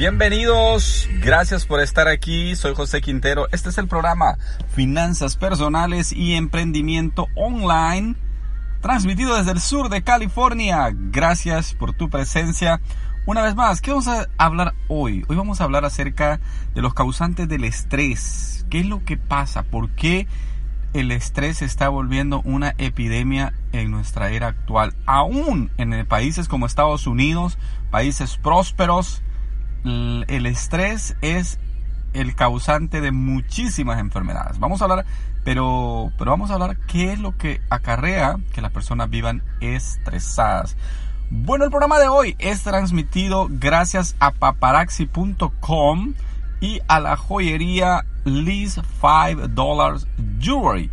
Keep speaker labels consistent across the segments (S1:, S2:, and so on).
S1: Bienvenidos, gracias por estar aquí, soy José Quintero, este es el programa Finanzas Personales y Emprendimiento Online, transmitido desde el sur de California, gracias por tu presencia. Una vez más, ¿qué vamos a hablar hoy? Hoy vamos a hablar acerca de los causantes del estrés, qué es lo que pasa, por qué el estrés está volviendo una epidemia en nuestra era actual, aún en países como Estados Unidos, países prósperos, el estrés es el causante de muchísimas enfermedades. Vamos a hablar, pero, pero vamos a hablar qué es lo que acarrea que las personas vivan estresadas. Bueno, el programa de hoy es transmitido gracias a paparazzi.com y a la joyería Liz 5 Dollars Jewelry.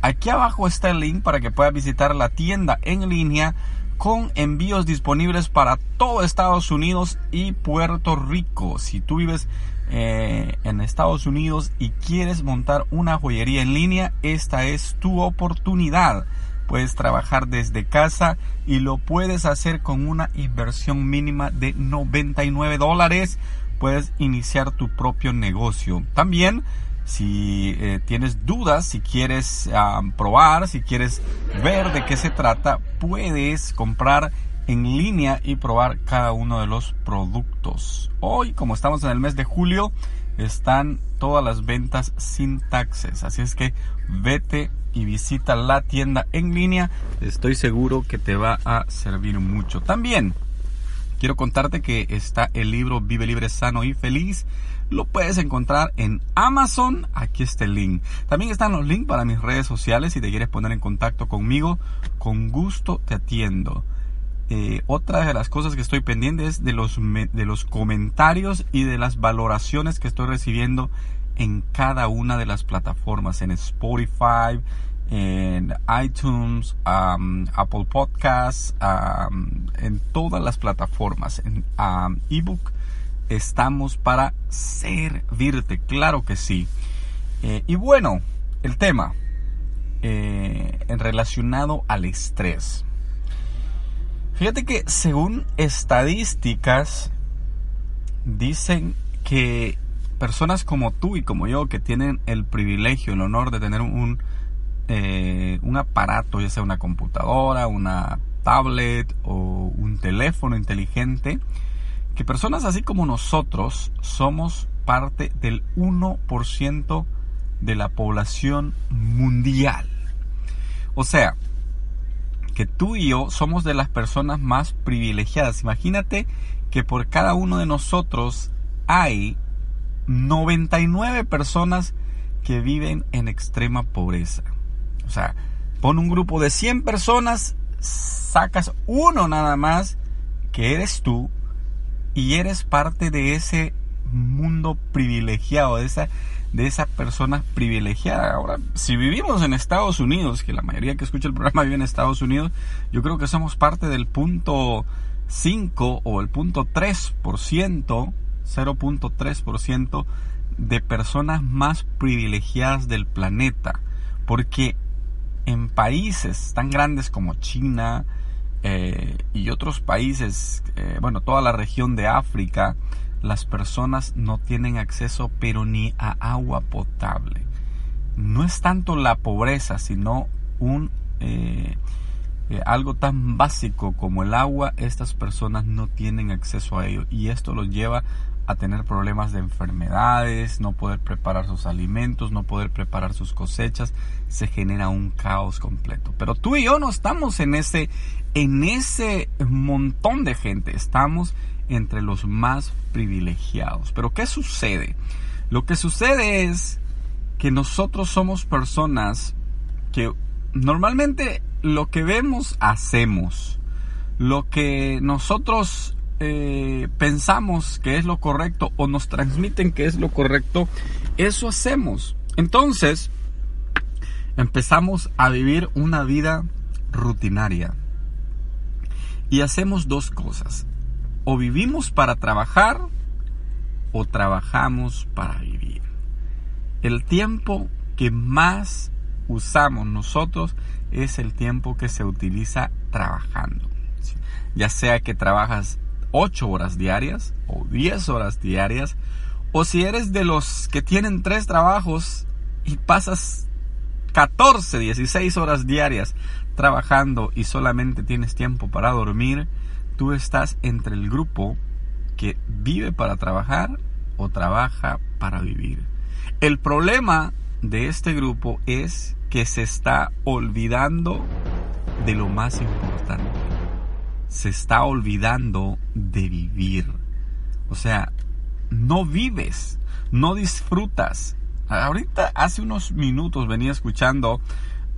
S1: Aquí abajo está el link para que puedas visitar la tienda en línea con envíos disponibles para todo Estados Unidos y Puerto Rico. Si tú vives eh, en Estados Unidos y quieres montar una joyería en línea, esta es tu oportunidad. Puedes trabajar desde casa y lo puedes hacer con una inversión mínima de 99 dólares. Puedes iniciar tu propio negocio. También si eh, tienes dudas, si quieres probar, si quieres ver de qué se trata, puedes comprar en línea y probar cada uno de los productos. Hoy, como estamos en el mes de julio, están todas las ventas sin taxes. Así es que vete y visita la tienda en línea. Estoy seguro que te va a servir mucho. También quiero contarte que está el libro Vive Libre, Sano y Feliz. Lo puedes encontrar en Amazon. Aquí está el link. También están los links para mis redes sociales. Si te quieres poner en contacto conmigo, con gusto te atiendo. Eh, otra de las cosas que estoy pendiente es de los, de los comentarios y de las valoraciones que estoy recibiendo en cada una de las plataformas, en Spotify, en iTunes, Apple Podcasts, en todas las plataformas, en um, ebook. Estamos para servirte, claro que sí. Eh, y bueno, el tema eh, relacionado al estrés. Fíjate que según estadísticas dicen que personas como tú y como yo que tienen el privilegio, el honor de tener un, eh, un aparato, ya sea una computadora, una tablet o un teléfono inteligente, que personas así como nosotros somos parte del 1% de la población mundial. O sea, que tú y yo somos de las personas más privilegiadas. Imagínate que por cada uno de nosotros hay 99 personas que viven en extrema pobreza. O sea, pon un grupo de 100 personas, sacas uno nada más, que eres tú, y eres parte de ese mundo privilegiado, de esa, de esa persona privilegiada. Ahora, si vivimos en Estados Unidos, que la mayoría que escucha el programa vive en Estados Unidos, yo creo que somos parte del punto 5 o el punto 3%, 0.3% de personas más privilegiadas del planeta. Porque en países tan grandes como China eh, y otros países, eh, bueno, toda la región de África, las personas no tienen acceso pero ni a agua potable. No es tanto la pobreza, sino un eh, eh, algo tan básico como el agua, estas personas no tienen acceso a ello y esto los lleva a tener problemas de enfermedades, no poder preparar sus alimentos, no poder preparar sus cosechas, se genera un caos completo. Pero tú y yo no estamos en ese en ese montón de gente, estamos entre los más privilegiados. Pero ¿qué sucede? Lo que sucede es que nosotros somos personas que normalmente lo que vemos hacemos. Lo que nosotros eh, pensamos que es lo correcto o nos transmiten que es lo correcto, eso hacemos. Entonces, empezamos a vivir una vida rutinaria. Y hacemos dos cosas. O vivimos para trabajar o trabajamos para vivir. El tiempo que más usamos nosotros es el tiempo que se utiliza trabajando. Ya sea que trabajas 8 horas diarias o 10 horas diarias, o si eres de los que tienen tres trabajos y pasas 14, 16 horas diarias trabajando y solamente tienes tiempo para dormir, tú estás entre el grupo que vive para trabajar o trabaja para vivir. El problema de este grupo es que se está olvidando de lo más importante. Se está olvidando de vivir. O sea, no vives, no disfrutas. Ahorita, hace unos minutos venía escuchando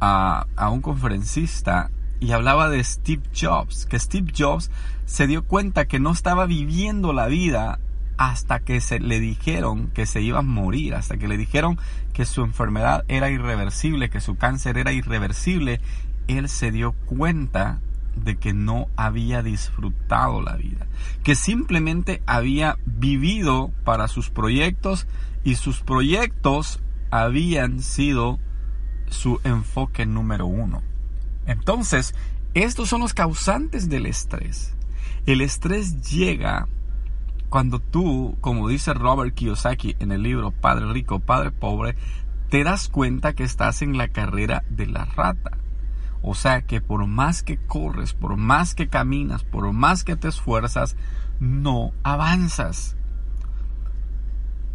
S1: a, a un conferencista y hablaba de Steve Jobs, que Steve Jobs se dio cuenta que no estaba viviendo la vida hasta que se le dijeron que se iba a morir, hasta que le dijeron que su enfermedad era irreversible, que su cáncer era irreversible, él se dio cuenta de que no había disfrutado la vida, que simplemente había vivido para sus proyectos y sus proyectos habían sido su enfoque número uno. Entonces, estos son los causantes del estrés. El estrés llega cuando tú, como dice Robert Kiyosaki en el libro Padre Rico, Padre Pobre, te das cuenta que estás en la carrera de la rata. O sea que por más que corres, por más que caminas, por más que te esfuerzas, no avanzas.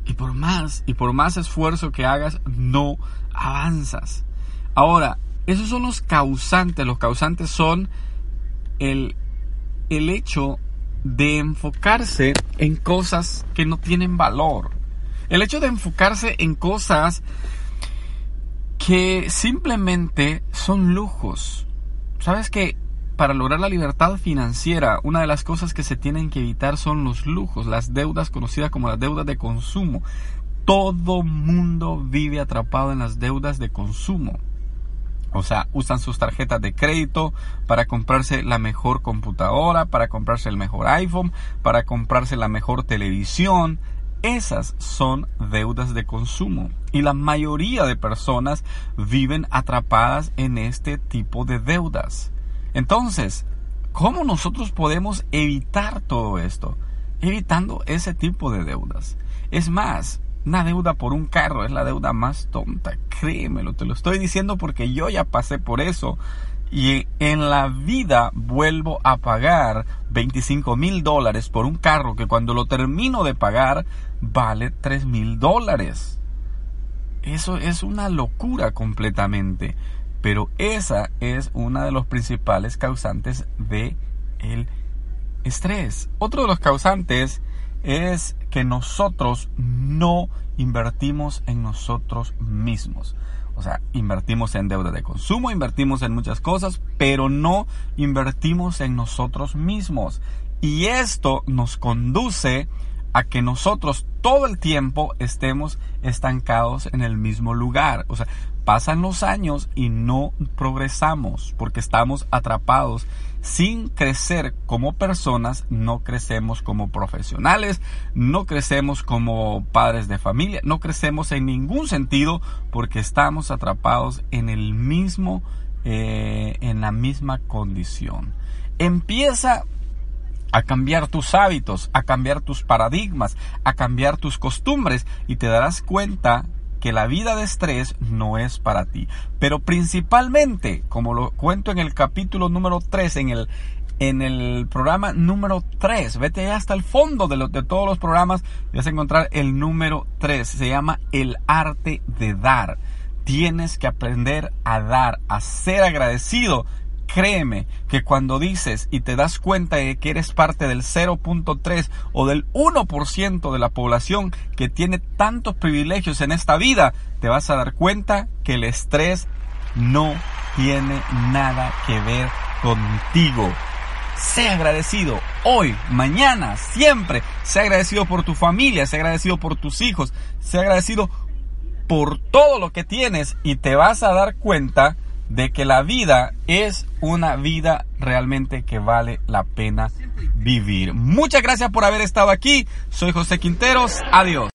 S1: Y por más, y por más esfuerzo que hagas, no avanzas. Ahora, esos son los causantes. Los causantes son el, el hecho de enfocarse en cosas que no tienen valor. El hecho de enfocarse en cosas que simplemente son lujos. ¿Sabes que para lograr la libertad financiera, una de las cosas que se tienen que evitar son los lujos, las deudas conocidas como las deudas de consumo. Todo mundo vive atrapado en las deudas de consumo. O sea, usan sus tarjetas de crédito para comprarse la mejor computadora, para comprarse el mejor iPhone, para comprarse la mejor televisión. Esas son deudas de consumo. Y la mayoría de personas viven atrapadas en este tipo de deudas. Entonces, ¿cómo nosotros podemos evitar todo esto? Evitando ese tipo de deudas. Es más, una deuda por un carro es la deuda más tonta, créemelo, te lo estoy diciendo porque yo ya pasé por eso. Y en la vida vuelvo a pagar 25 mil dólares por un carro que cuando lo termino de pagar vale 3 mil dólares. Eso es una locura completamente. Pero esa es una de los principales causantes de el estrés. Otro de los causantes es que nosotros no invertimos en nosotros mismos. O sea, invertimos en deuda de consumo, invertimos en muchas cosas, pero no invertimos en nosotros mismos. Y esto nos conduce a que nosotros todo el tiempo estemos estancados en el mismo lugar. O sea, pasan los años y no progresamos porque estamos atrapados sin crecer como personas, no crecemos como profesionales, no crecemos como padres de familia, no crecemos en ningún sentido porque estamos atrapados en el mismo, eh, en la misma condición. Empieza a cambiar tus hábitos, a cambiar tus paradigmas, a cambiar tus costumbres y te darás cuenta que la vida de estrés no es para ti. Pero principalmente, como lo cuento en el capítulo número 3, en el, en el programa número 3, vete hasta el fondo de, de todos los programas y vas a encontrar el número 3. Se llama el arte de dar. Tienes que aprender a dar, a ser agradecido créeme que cuando dices y te das cuenta de que eres parte del 0.3 o del 1% de la población que tiene tantos privilegios en esta vida, te vas a dar cuenta que el estrés no tiene nada que ver contigo. Sé agradecido hoy, mañana, siempre. Sé agradecido por tu familia, sé agradecido por tus hijos, sé agradecido por todo lo que tienes y te vas a dar cuenta de que la vida es una vida realmente que vale la pena vivir. Muchas gracias por haber estado aquí. Soy José Quinteros. Adiós.